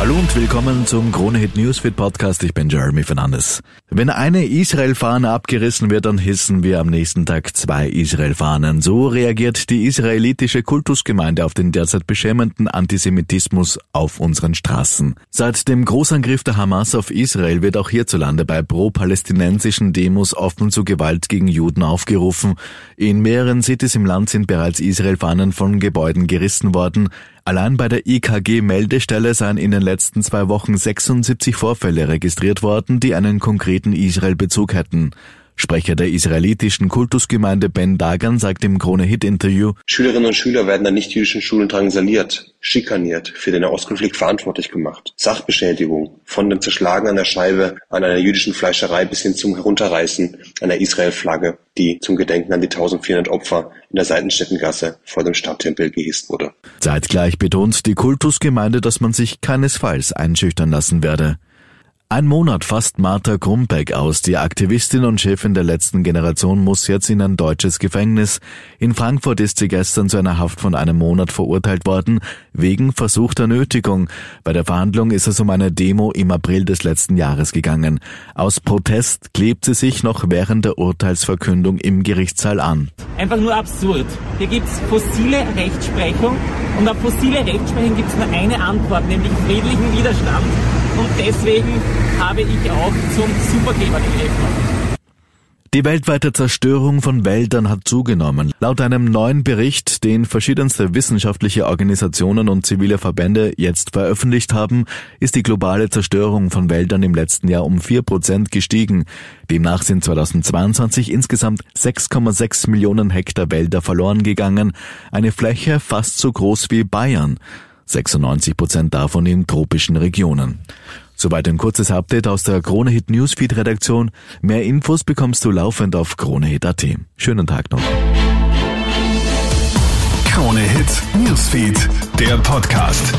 Hallo und willkommen zum Krone Hit Newsfeed Podcast. Ich bin Jeremy Fernandes. Wenn eine Israel-Fahne abgerissen wird, dann hissen wir am nächsten Tag zwei Israel-Fahnen. So reagiert die israelitische Kultusgemeinde auf den derzeit beschämenden Antisemitismus auf unseren Straßen. Seit dem Großangriff der Hamas auf Israel wird auch hierzulande bei pro-palästinensischen Demos offen zu Gewalt gegen Juden aufgerufen. In mehreren Cities im Land sind bereits Israel-Fahnen von Gebäuden gerissen worden. Allein bei der IKG-Meldestelle seien in den letzten zwei Wochen 76 Vorfälle registriert worden, die einen konkreten Israel-Bezug hätten. Sprecher der israelitischen Kultusgemeinde Ben Dagan sagt im Krone-Hit-Interview, Schülerinnen und Schüler werden an nichtjüdischen Schulen drangsaliert, schikaniert, für den Nahostkonflikt verantwortlich gemacht. Sachbeschädigung, von dem Zerschlagen an der Scheibe an einer jüdischen Fleischerei bis hin zum Herunterreißen einer Israel-Flagge, die zum Gedenken an die 1400 Opfer in der Seitenstättengasse vor dem Stadttempel gehisst wurde. Zeitgleich betont die Kultusgemeinde, dass man sich keinesfalls einschüchtern lassen werde. Ein Monat fast Martha Krumbeck aus. Die Aktivistin und Chefin der letzten Generation muss jetzt in ein deutsches Gefängnis. In Frankfurt ist sie gestern zu einer Haft von einem Monat verurteilt worden, wegen versuchter Nötigung. Bei der Verhandlung ist es um eine Demo im April des letzten Jahres gegangen. Aus Protest klebt sie sich noch während der Urteilsverkündung im Gerichtssaal an. Einfach nur absurd. Hier gibt's fossile Rechtsprechung und auf fossile Rechtsprechung gibt's nur eine Antwort, nämlich friedlichen Widerstand. Und deswegen habe ich auch zum Supergeber gegriffen. Die weltweite Zerstörung von Wäldern hat zugenommen. Laut einem neuen Bericht, den verschiedenste wissenschaftliche Organisationen und zivile Verbände jetzt veröffentlicht haben, ist die globale Zerstörung von Wäldern im letzten Jahr um vier Prozent gestiegen. Demnach sind 2022 insgesamt 6,6 Millionen Hektar Wälder verloren gegangen, eine Fläche fast so groß wie Bayern. 96 Prozent davon in tropischen Regionen. Soweit ein kurzes Update aus der Kronehit Newsfeed Redaktion. Mehr Infos bekommst du laufend auf kronehit.at. Schönen Tag noch. Krone Hit Newsfeed, der Podcast.